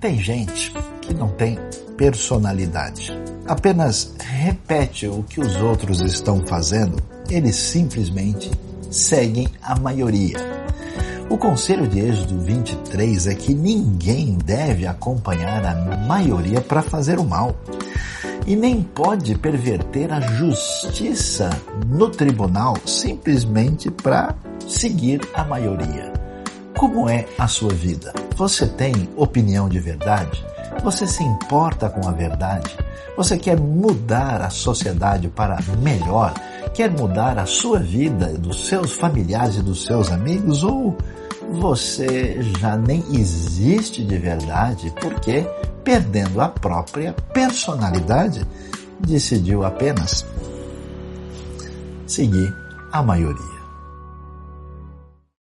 Tem gente que não tem personalidade. Apenas repete o que os outros estão fazendo, eles simplesmente seguem a maioria. O conselho de Êxodo 23 é que ninguém deve acompanhar a maioria para fazer o mal e nem pode perverter a justiça no tribunal simplesmente para seguir a maioria. Como é a sua vida? Você tem opinião de verdade? Você se importa com a verdade? Você quer mudar a sociedade para melhor? Quer mudar a sua vida, dos seus familiares e dos seus amigos? Ou você já nem existe de verdade porque, perdendo a própria personalidade, decidiu apenas seguir a maioria?